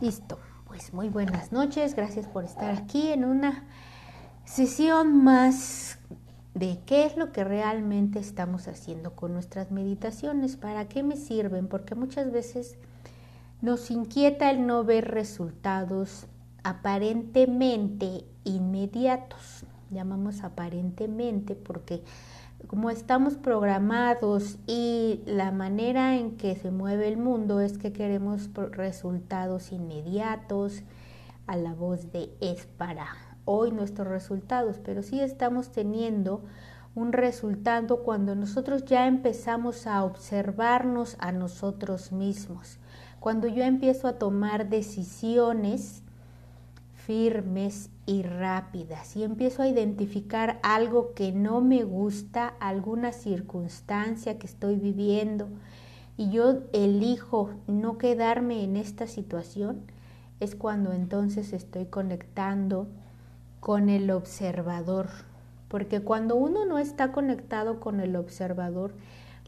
Listo. Pues muy buenas noches. Gracias por estar aquí en una sesión más de qué es lo que realmente estamos haciendo con nuestras meditaciones, para qué me sirven, porque muchas veces nos inquieta el no ver resultados aparentemente inmediatos. Llamamos aparentemente porque como estamos programados y la manera en que se mueve el mundo es que queremos resultados inmediatos, a la voz de es para hoy nuestros resultados, pero sí estamos teniendo un resultado cuando nosotros ya empezamos a observarnos a nosotros mismos, cuando yo empiezo a tomar decisiones firmes y rápidas y empiezo a identificar algo que no me gusta, alguna circunstancia que estoy viviendo y yo elijo no quedarme en esta situación, es cuando entonces estoy conectando con el observador. Porque cuando uno no está conectado con el observador,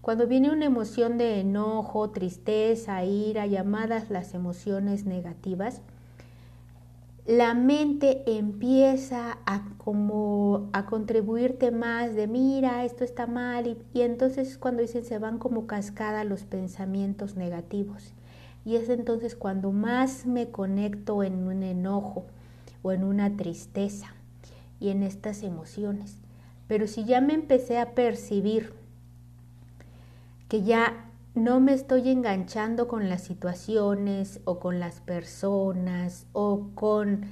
cuando viene una emoción de enojo, tristeza, ira, llamadas las emociones negativas, la mente empieza a como a contribuirte más de mira, esto está mal y, y entonces cuando dicen se van como cascada los pensamientos negativos. Y es entonces cuando más me conecto en un enojo o en una tristeza y en estas emociones. Pero si ya me empecé a percibir que ya no me estoy enganchando con las situaciones o con las personas o con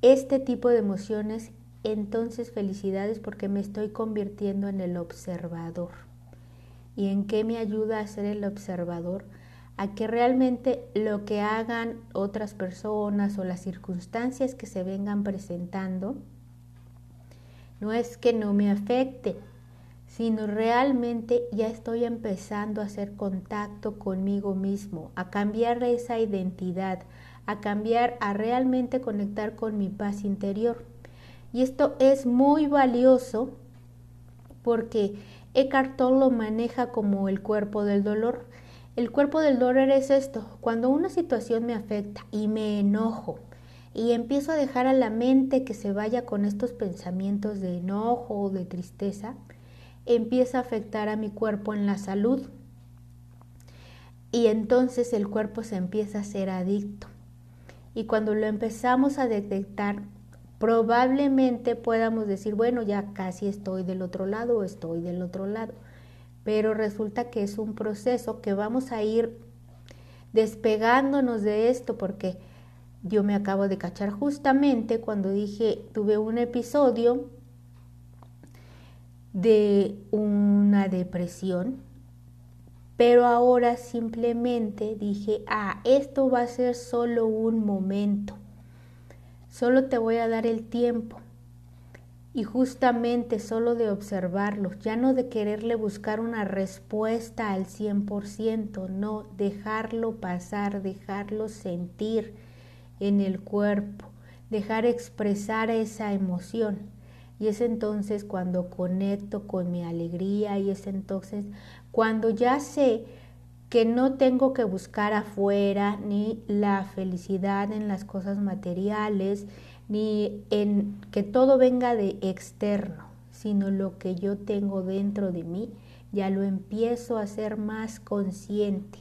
este tipo de emociones, entonces felicidades porque me estoy convirtiendo en el observador. ¿Y en qué me ayuda a ser el observador? A que realmente lo que hagan otras personas o las circunstancias que se vengan presentando no es que no me afecte, sino realmente ya estoy empezando a hacer contacto conmigo mismo, a cambiar esa identidad, a cambiar, a realmente conectar con mi paz interior. Y esto es muy valioso porque Eckhart Tolle lo maneja como el cuerpo del dolor. El cuerpo del dolor es esto, cuando una situación me afecta y me enojo y empiezo a dejar a la mente que se vaya con estos pensamientos de enojo o de tristeza, empieza a afectar a mi cuerpo en la salud y entonces el cuerpo se empieza a ser adicto. Y cuando lo empezamos a detectar, probablemente podamos decir, bueno, ya casi estoy del otro lado o estoy del otro lado. Pero resulta que es un proceso que vamos a ir despegándonos de esto porque yo me acabo de cachar justamente cuando dije, tuve un episodio de una depresión, pero ahora simplemente dije, ah, esto va a ser solo un momento, solo te voy a dar el tiempo y justamente solo de observarlo, ya no de quererle buscar una respuesta al 100%, no, dejarlo pasar, dejarlo sentir en el cuerpo, dejar expresar esa emoción. Y es entonces cuando conecto con mi alegría y es entonces cuando ya sé que no tengo que buscar afuera ni la felicidad en las cosas materiales, ni en que todo venga de externo, sino lo que yo tengo dentro de mí, ya lo empiezo a ser más consciente.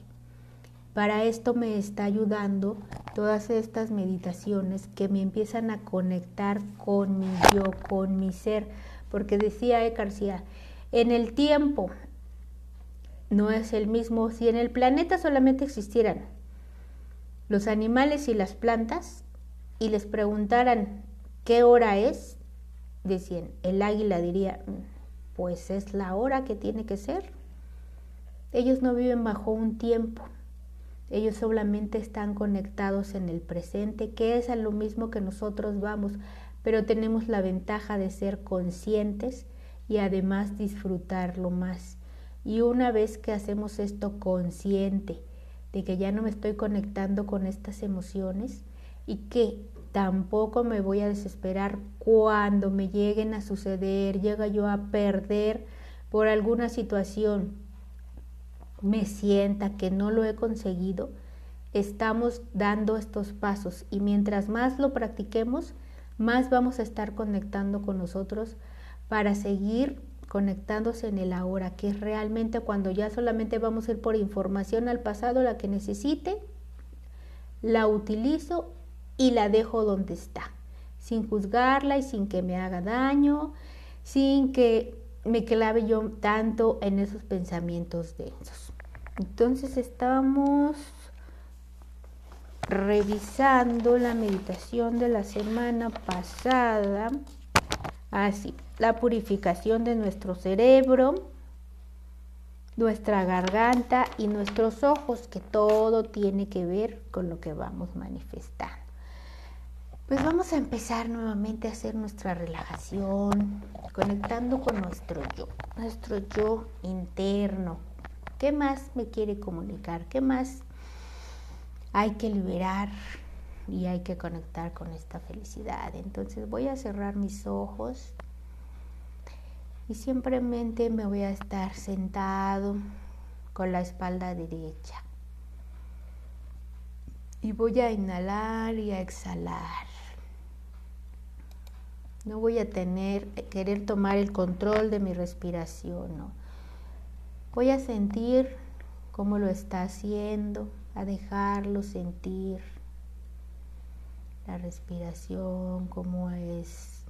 Para esto me está ayudando todas estas meditaciones que me empiezan a conectar con mi yo, con mi ser, porque decía E. García, en el tiempo no es el mismo, si en el planeta solamente existieran los animales y las plantas y les preguntaran qué hora es, decían, el águila diría, mm, pues es la hora que tiene que ser. Ellos no viven bajo un tiempo, ellos solamente están conectados en el presente, que es a lo mismo que nosotros vamos, pero tenemos la ventaja de ser conscientes y además disfrutarlo más. Y una vez que hacemos esto consciente de que ya no me estoy conectando con estas emociones y que tampoco me voy a desesperar cuando me lleguen a suceder, llega yo a perder por alguna situación me sienta que no lo he conseguido, estamos dando estos pasos y mientras más lo practiquemos, más vamos a estar conectando con nosotros para seguir conectándose en el ahora, que es realmente cuando ya solamente vamos a ir por información al pasado, la que necesite, la utilizo y la dejo donde está, sin juzgarla y sin que me haga daño, sin que me clave yo tanto en esos pensamientos densos. Entonces estamos revisando la meditación de la semana pasada. Así, la purificación de nuestro cerebro, nuestra garganta y nuestros ojos, que todo tiene que ver con lo que vamos manifestando. Pues vamos a empezar nuevamente a hacer nuestra relajación, conectando con nuestro yo, nuestro yo interno. ¿Qué más me quiere comunicar? ¿Qué más hay que liberar y hay que conectar con esta felicidad. Entonces voy a cerrar mis ojos y simplemente me voy a estar sentado con la espalda derecha. Y voy a inhalar y a exhalar. No voy a tener querer tomar el control de mi respiración, no. Voy a sentir cómo lo está haciendo a dejarlo sentir la respiración, cómo es,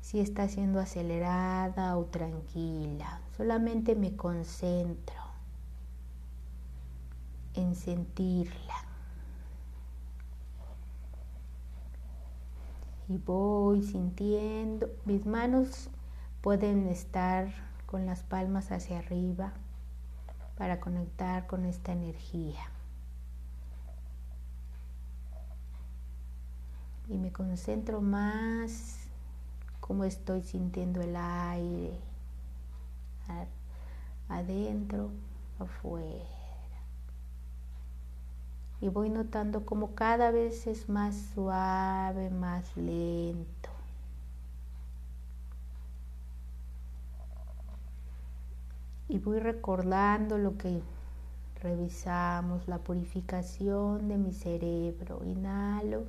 si está siendo acelerada o tranquila. Solamente me concentro en sentirla. Y voy sintiendo, mis manos pueden estar con las palmas hacia arriba para conectar con esta energía. Y me concentro más cómo estoy sintiendo el aire adentro, afuera. Y voy notando como cada vez es más suave, más lento. Y voy recordando lo que revisamos, la purificación de mi cerebro. Inhalo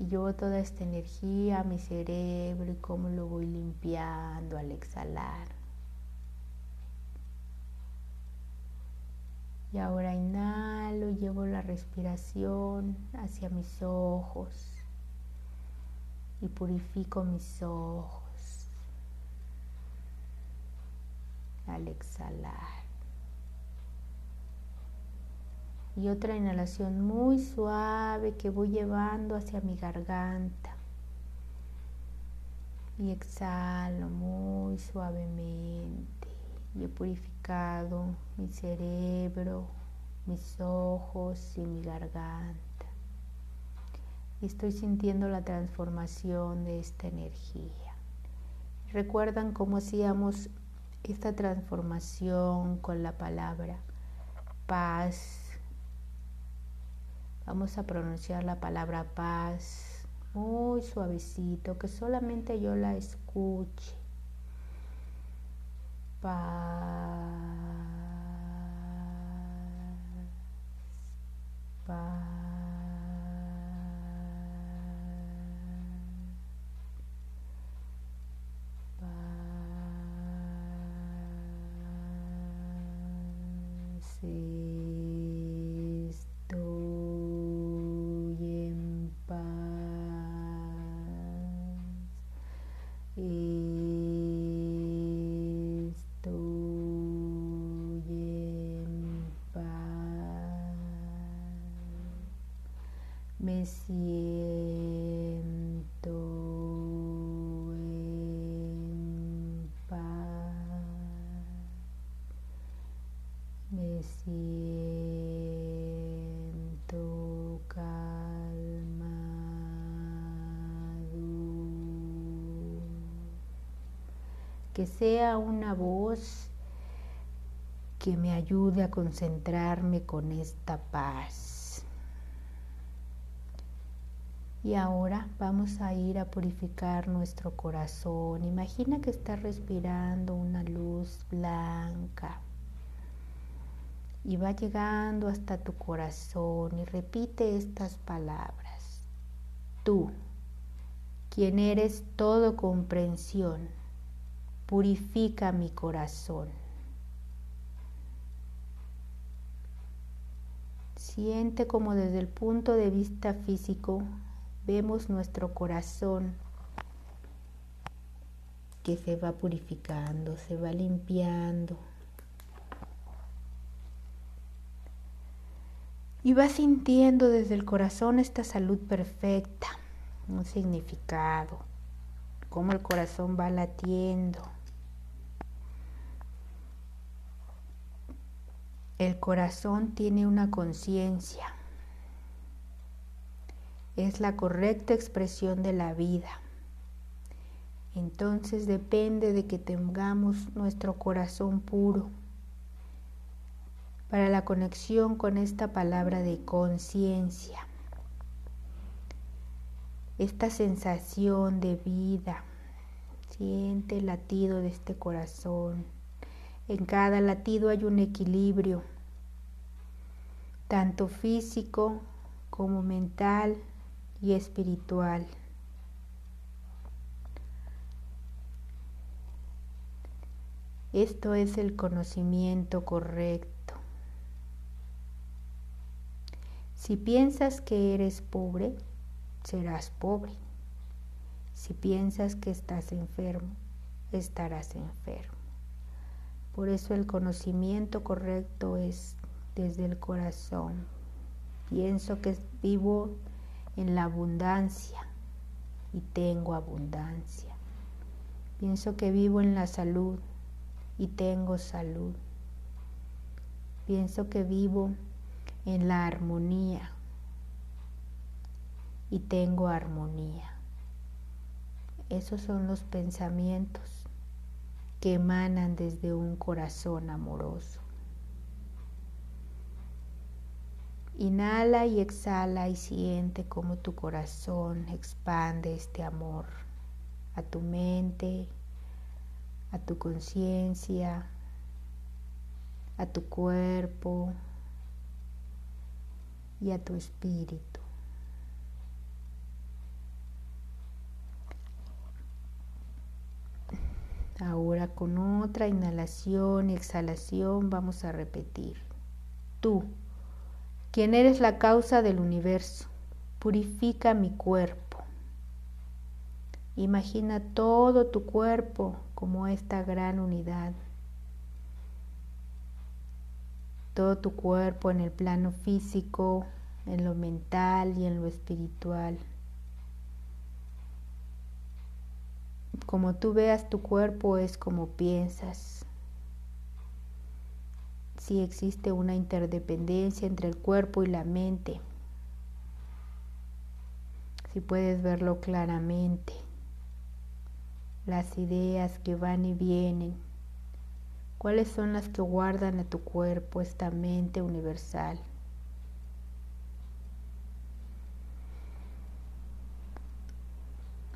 y llevo toda esta energía a mi cerebro y cómo lo voy limpiando al exhalar. Y ahora inhalo, llevo la respiración hacia mis ojos y purifico mis ojos. Al exhalar. Y otra inhalación muy suave que voy llevando hacia mi garganta. Y exhalo muy suavemente. Y he purificado mi cerebro, mis ojos y mi garganta. Y estoy sintiendo la transformación de esta energía. ¿Recuerdan cómo hacíamos esta transformación con la palabra paz. Vamos a pronunciar la palabra paz muy suavecito, que solamente yo la escuche. Paz. Paz. Me que sea una voz que me ayude a concentrarme con esta paz. Y ahora vamos a ir a purificar nuestro corazón. Imagina que estás respirando una luz blanca. y va llegando hasta tu corazón y repite estas palabras. Tú, quien eres todo comprensión, purifica mi corazón. Siente como desde el punto de vista físico vemos nuestro corazón que se va purificando, se va limpiando. Y va sintiendo desde el corazón esta salud perfecta, un significado, cómo el corazón va latiendo. El corazón tiene una conciencia, es la correcta expresión de la vida. Entonces depende de que tengamos nuestro corazón puro para la conexión con esta palabra de conciencia, esta sensación de vida. Siente el latido de este corazón. En cada latido hay un equilibrio, tanto físico como mental y espiritual. Esto es el conocimiento correcto. Si piensas que eres pobre, serás pobre. Si piensas que estás enfermo, estarás enfermo. Por eso el conocimiento correcto es desde el corazón. Pienso que vivo en la abundancia y tengo abundancia. Pienso que vivo en la salud y tengo salud. Pienso que vivo en la armonía y tengo armonía. Esos son los pensamientos que emanan desde un corazón amoroso. Inhala y exhala y siente cómo tu corazón expande este amor a tu mente, a tu conciencia, a tu cuerpo, y a tu espíritu. Ahora con otra inhalación y exhalación vamos a repetir. Tú, quien eres la causa del universo, purifica mi cuerpo. Imagina todo tu cuerpo como esta gran unidad todo tu cuerpo en el plano físico, en lo mental y en lo espiritual. Como tú veas tu cuerpo es como piensas. Si existe una interdependencia entre el cuerpo y la mente, si puedes verlo claramente, las ideas que van y vienen ¿Cuáles son las que guardan a tu cuerpo esta mente universal?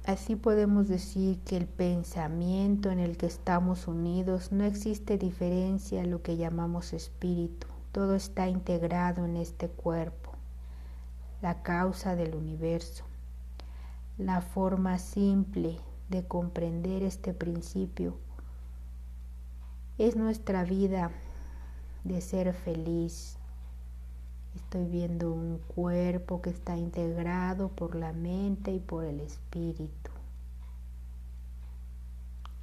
Así podemos decir que el pensamiento en el que estamos unidos no existe diferencia a lo que llamamos espíritu. Todo está integrado en este cuerpo, la causa del universo. La forma simple de comprender este principio es nuestra vida de ser feliz. Estoy viendo un cuerpo que está integrado por la mente y por el espíritu.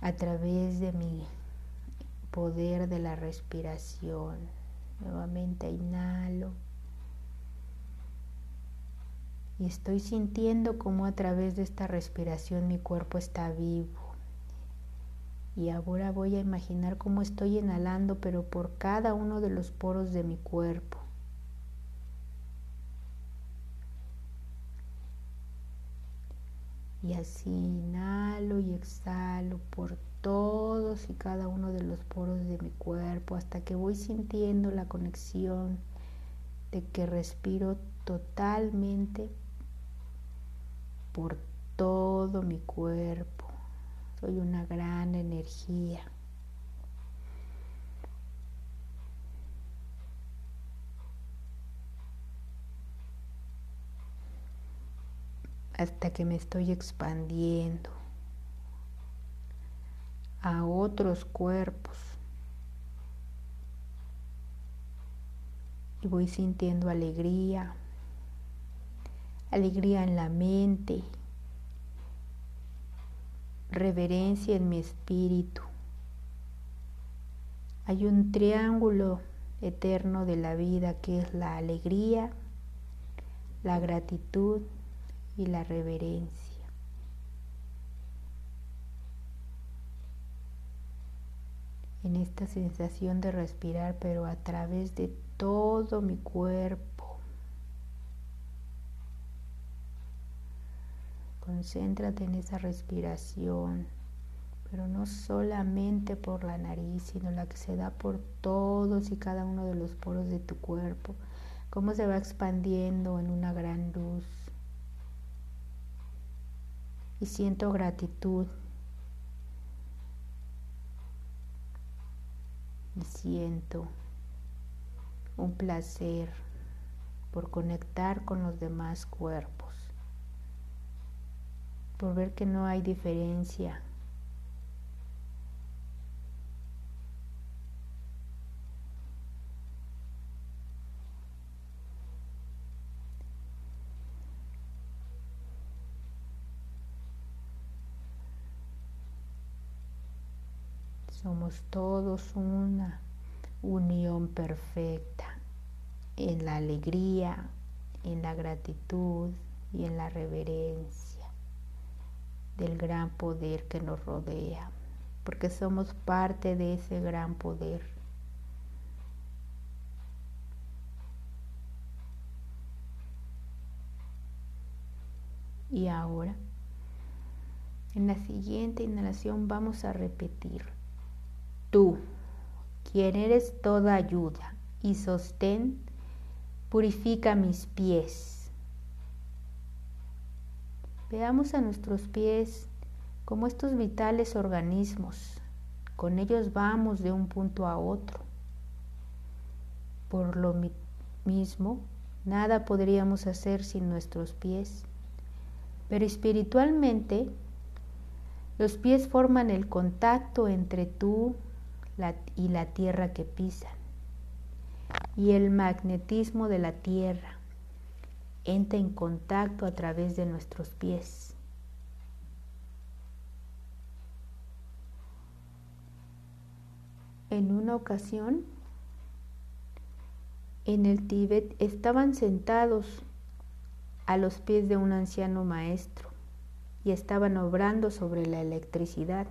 A través de mi poder de la respiración. Nuevamente inhalo. Y estoy sintiendo cómo a través de esta respiración mi cuerpo está vivo y ahora voy a imaginar cómo estoy inhalando, pero por cada uno de los poros de mi cuerpo. Y así inhalo y exhalo por todos y cada uno de los poros de mi cuerpo hasta que voy sintiendo la conexión de que respiro totalmente por todo mi cuerpo. Soy una gran energía. Hasta que me estoy expandiendo a otros cuerpos. Y voy sintiendo alegría, alegría en la mente, reverencia en mi espíritu. Hay un triángulo eterno de la vida que es la alegría, la gratitud y la reverencia. en esta sensación de respirar, pero a través de todo mi cuerpo. Concéntrate en esa respiración, pero no solamente por la nariz, sino la que se da por todos y cada uno de los poros de tu cuerpo, cómo se va expandiendo en una gran luz. Y siento gratitud y siento un placer por conectar con los demás cuerpos, por ver que no hay diferencia. Todos una unión perfecta en la alegría, en la gratitud y en la reverencia del gran poder que nos rodea, porque somos parte de ese gran poder. Y ahora, en la siguiente inhalación vamos a repetir tú, quien eres toda ayuda y sostén, purifica mis pies. Veamos a nuestros pies como estos vitales organismos. Con ellos vamos de un punto a otro. Por lo mismo, nada podríamos hacer sin nuestros pies. Pero espiritualmente, los pies forman el contacto entre tú y la tierra que pisan. Y el magnetismo de la tierra entra en contacto a través de nuestros pies. En una ocasión, en el Tíbet estaban sentados a los pies de un anciano maestro y estaban obrando sobre la electricidad.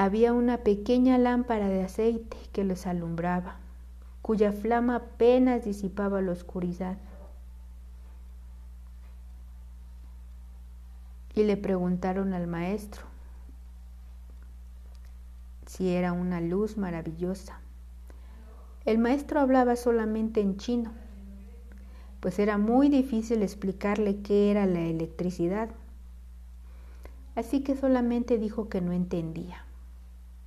Había una pequeña lámpara de aceite que los alumbraba, cuya flama apenas disipaba la oscuridad. Y le preguntaron al maestro si era una luz maravillosa. El maestro hablaba solamente en chino, pues era muy difícil explicarle qué era la electricidad. Así que solamente dijo que no entendía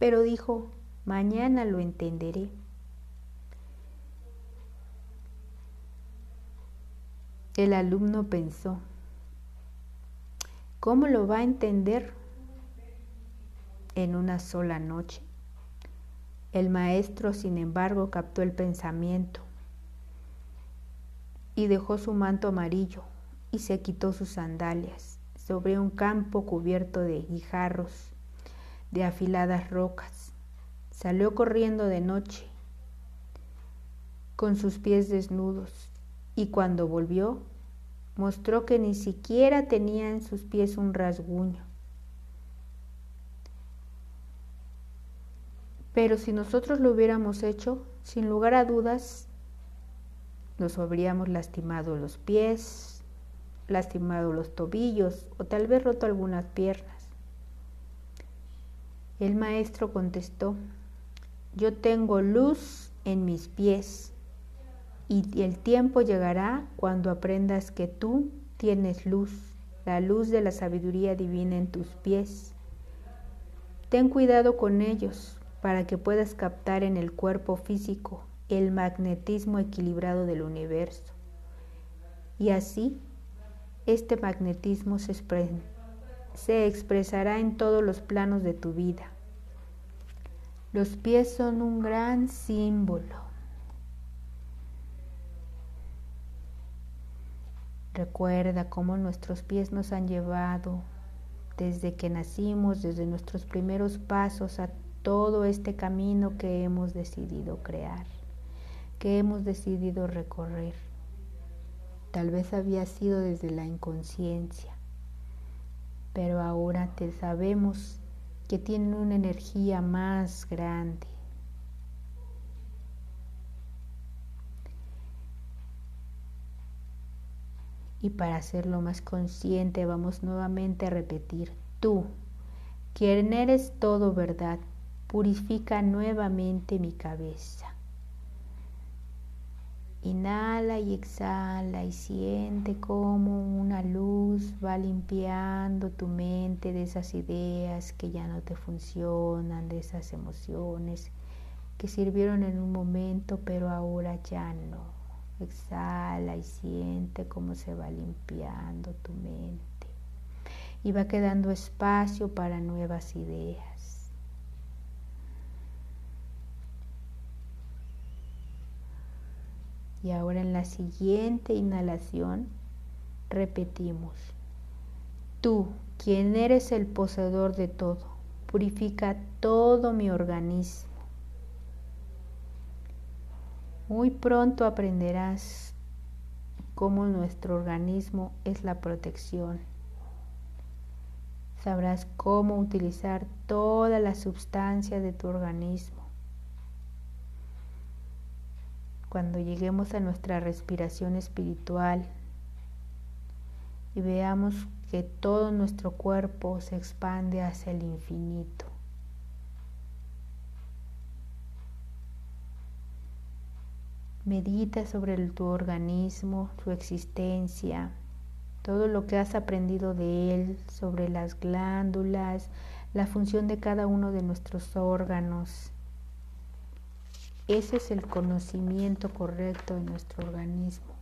pero dijo, mañana lo entenderé. El alumno pensó, ¿cómo lo va a entender en una sola noche? El maestro, sin embargo, captó el pensamiento y dejó su manto amarillo y se quitó sus sandalias sobre un campo cubierto de guijarros de afiladas rocas. Salió corriendo de noche con sus pies desnudos y cuando volvió mostró que ni siquiera tenía en sus pies un rasguño. Pero si nosotros lo hubiéramos hecho, sin lugar a dudas, nos habríamos lastimado los pies, lastimado los tobillos o tal vez roto algunas piernas. El maestro contestó, yo tengo luz en mis pies y el tiempo llegará cuando aprendas que tú tienes luz, la luz de la sabiduría divina en tus pies. Ten cuidado con ellos para que puedas captar en el cuerpo físico el magnetismo equilibrado del universo. Y así, este magnetismo se, se expresará en todos los planos de tu vida. Los pies son un gran símbolo. Recuerda cómo nuestros pies nos han llevado desde que nacimos, desde nuestros primeros pasos a todo este camino que hemos decidido crear, que hemos decidido recorrer. Tal vez había sido desde la inconsciencia, pero ahora te sabemos que tienen una energía más grande. Y para hacerlo más consciente vamos nuevamente a repetir, tú, quien eres todo verdad, purifica nuevamente mi cabeza. Inhala y exhala y siente como una luz va limpiando tu mente de esas ideas que ya no te funcionan, de esas emociones que sirvieron en un momento pero ahora ya no. Exhala y siente cómo se va limpiando tu mente y va quedando espacio para nuevas ideas. Y ahora en la siguiente inhalación repetimos, tú, quien eres el poseedor de todo, purifica todo mi organismo. Muy pronto aprenderás cómo nuestro organismo es la protección. Sabrás cómo utilizar toda la sustancia de tu organismo cuando lleguemos a nuestra respiración espiritual y veamos que todo nuestro cuerpo se expande hacia el infinito. Medita sobre tu organismo, su existencia, todo lo que has aprendido de él, sobre las glándulas, la función de cada uno de nuestros órganos, ese es el conocimiento correcto de nuestro organismo.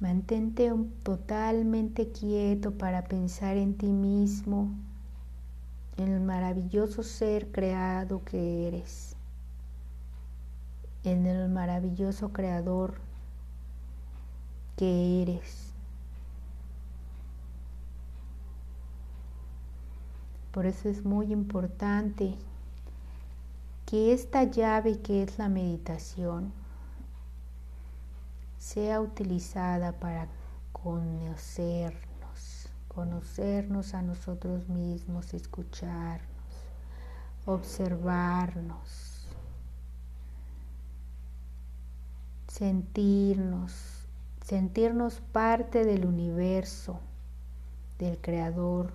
Mantente totalmente quieto para pensar en ti mismo, en el maravilloso ser creado que eres, en el maravilloso creador que eres. Por eso es muy importante que esta llave que es la meditación sea utilizada para conocernos, conocernos a nosotros mismos, escucharnos, observarnos, sentirnos, sentirnos parte del universo, del Creador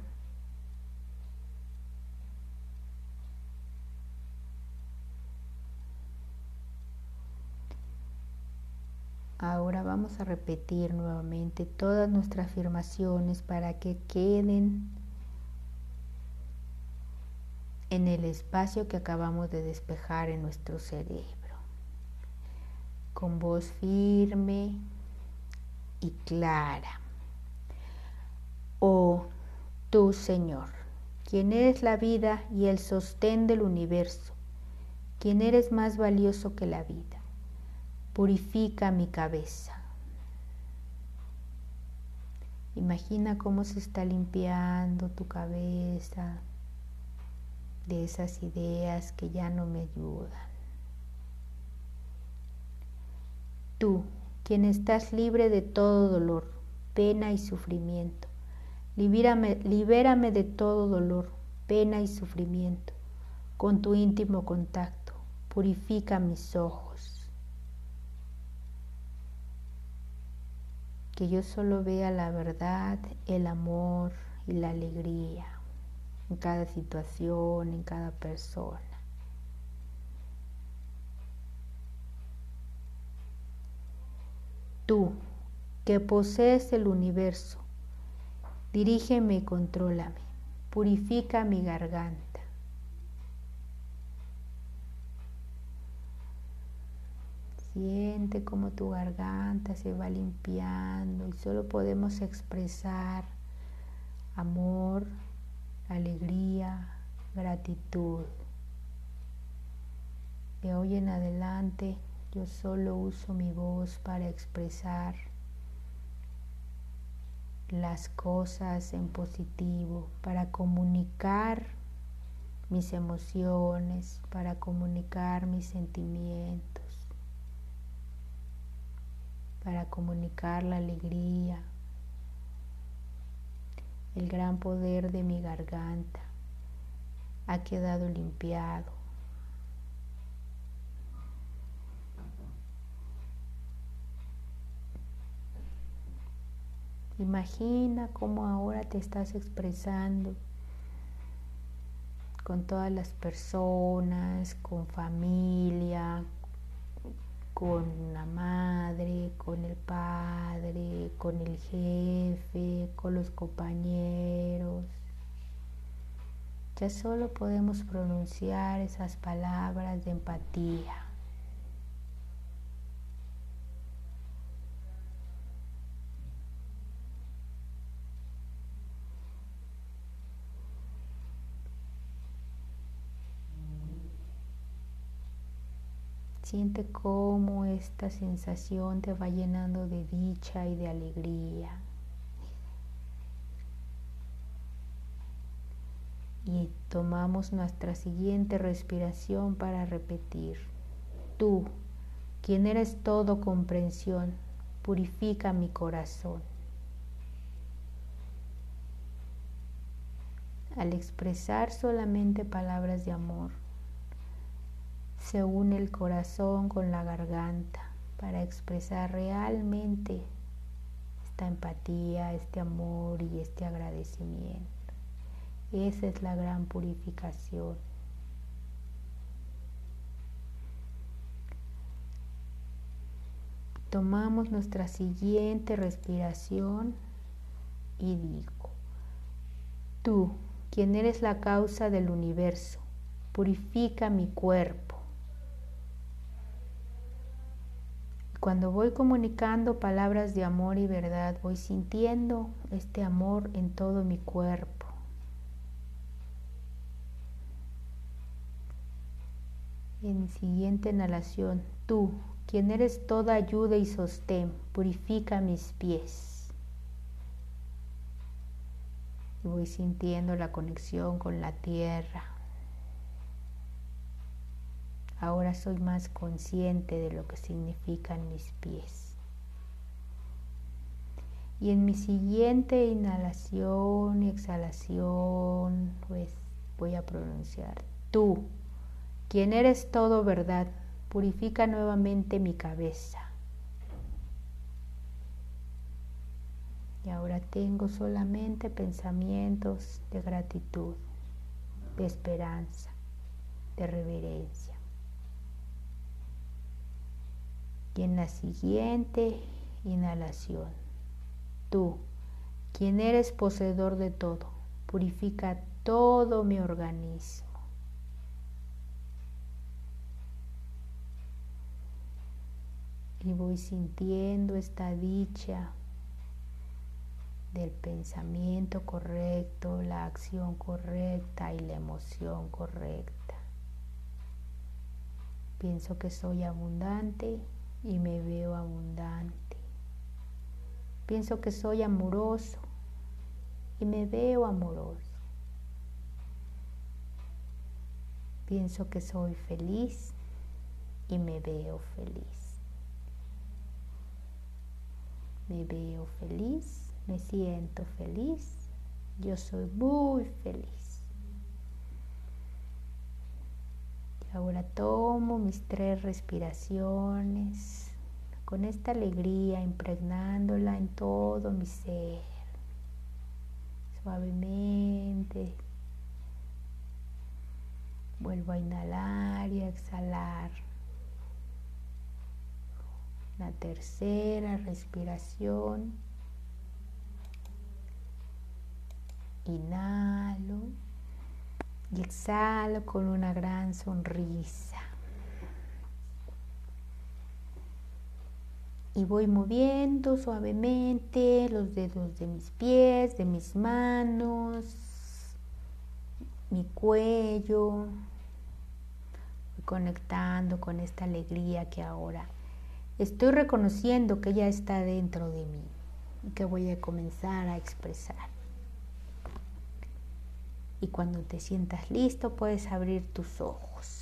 Ahora vamos a repetir nuevamente todas nuestras afirmaciones para que queden en el espacio que acabamos de despejar en nuestro cerebro. Con voz firme y clara. Oh, tú Señor, quien eres la vida y el sostén del universo, quien eres más valioso que la vida purifica mi cabeza. Imagina cómo se está limpiando tu cabeza de esas ideas que ya no me ayudan. Tú, quien estás libre de todo dolor, pena y sufrimiento, libérame, libérame de todo dolor, pena y sufrimiento. Con tu íntimo contacto, purifica mis ojos que yo solo vea la verdad, el amor y la alegría en cada situación, en cada persona. Tú, que posees el universo, Dirígeme y contrólame. Purifica mi garganta. Siente como tu garganta se va limpiando y solo podemos expresar amor, alegría, gratitud. De hoy en adelante yo solo uso mi voz para expresar las cosas en positivo, para comunicar mis emociones, para comunicar mis sentimientos para comunicar la alegría, el gran poder de mi garganta ha quedado limpiado. Imagina cómo ahora te estás expresando con todas las personas, con familia, con la madre, con el padre, con el jefe, con los compañeros. Ya solo podemos pronunciar esas palabras de empatía. Siente cómo esta sensación te va llenando de dicha y de alegría. Y tomamos nuestra siguiente respiración para repetir. Tú, quien eres todo comprensión, purifica mi corazón. Al expresar solamente palabras de amor, se une el corazón con la garganta para expresar realmente esta empatía, este amor y este agradecimiento. Esa es la gran purificación. Tomamos nuestra siguiente respiración y digo, tú, quien eres la causa del universo, purifica mi cuerpo Cuando voy comunicando palabras de amor y verdad, voy sintiendo este amor en todo mi cuerpo. En siguiente inhalación, tú, quien eres toda ayuda y sostén, purifica mis pies. Y voy sintiendo la conexión con la tierra. Ahora soy más consciente de lo que significan mis pies. Y en mi siguiente inhalación y exhalación, pues voy a pronunciar, tú, quien eres todo verdad, purifica nuevamente mi cabeza. Y ahora tengo solamente pensamientos de gratitud, de esperanza, de reverencia. Y en la siguiente inhalación, tú, quien eres poseedor de todo, purifica todo mi organismo. Y voy sintiendo esta dicha del pensamiento correcto, la acción correcta y la emoción correcta. Pienso que soy abundante y me veo abundante. Pienso que soy amoroso y me veo amoroso. Pienso que soy feliz y me veo feliz. Me veo feliz, me siento feliz, yo soy muy feliz. Ahora tomo mis tres respiraciones con esta alegría impregnándola en todo mi ser. Suavemente vuelvo a inhalar y exhalar. La tercera respiración. Inhalo y exhalo con una gran sonrisa. Y voy moviendo suavemente los dedos de mis pies, de mis manos, mi cuello, conectando con esta alegría que ahora estoy reconociendo que ya está dentro de mí y que voy a comenzar a expresar. Y cuando te sientas listo puedes abrir tus ojos.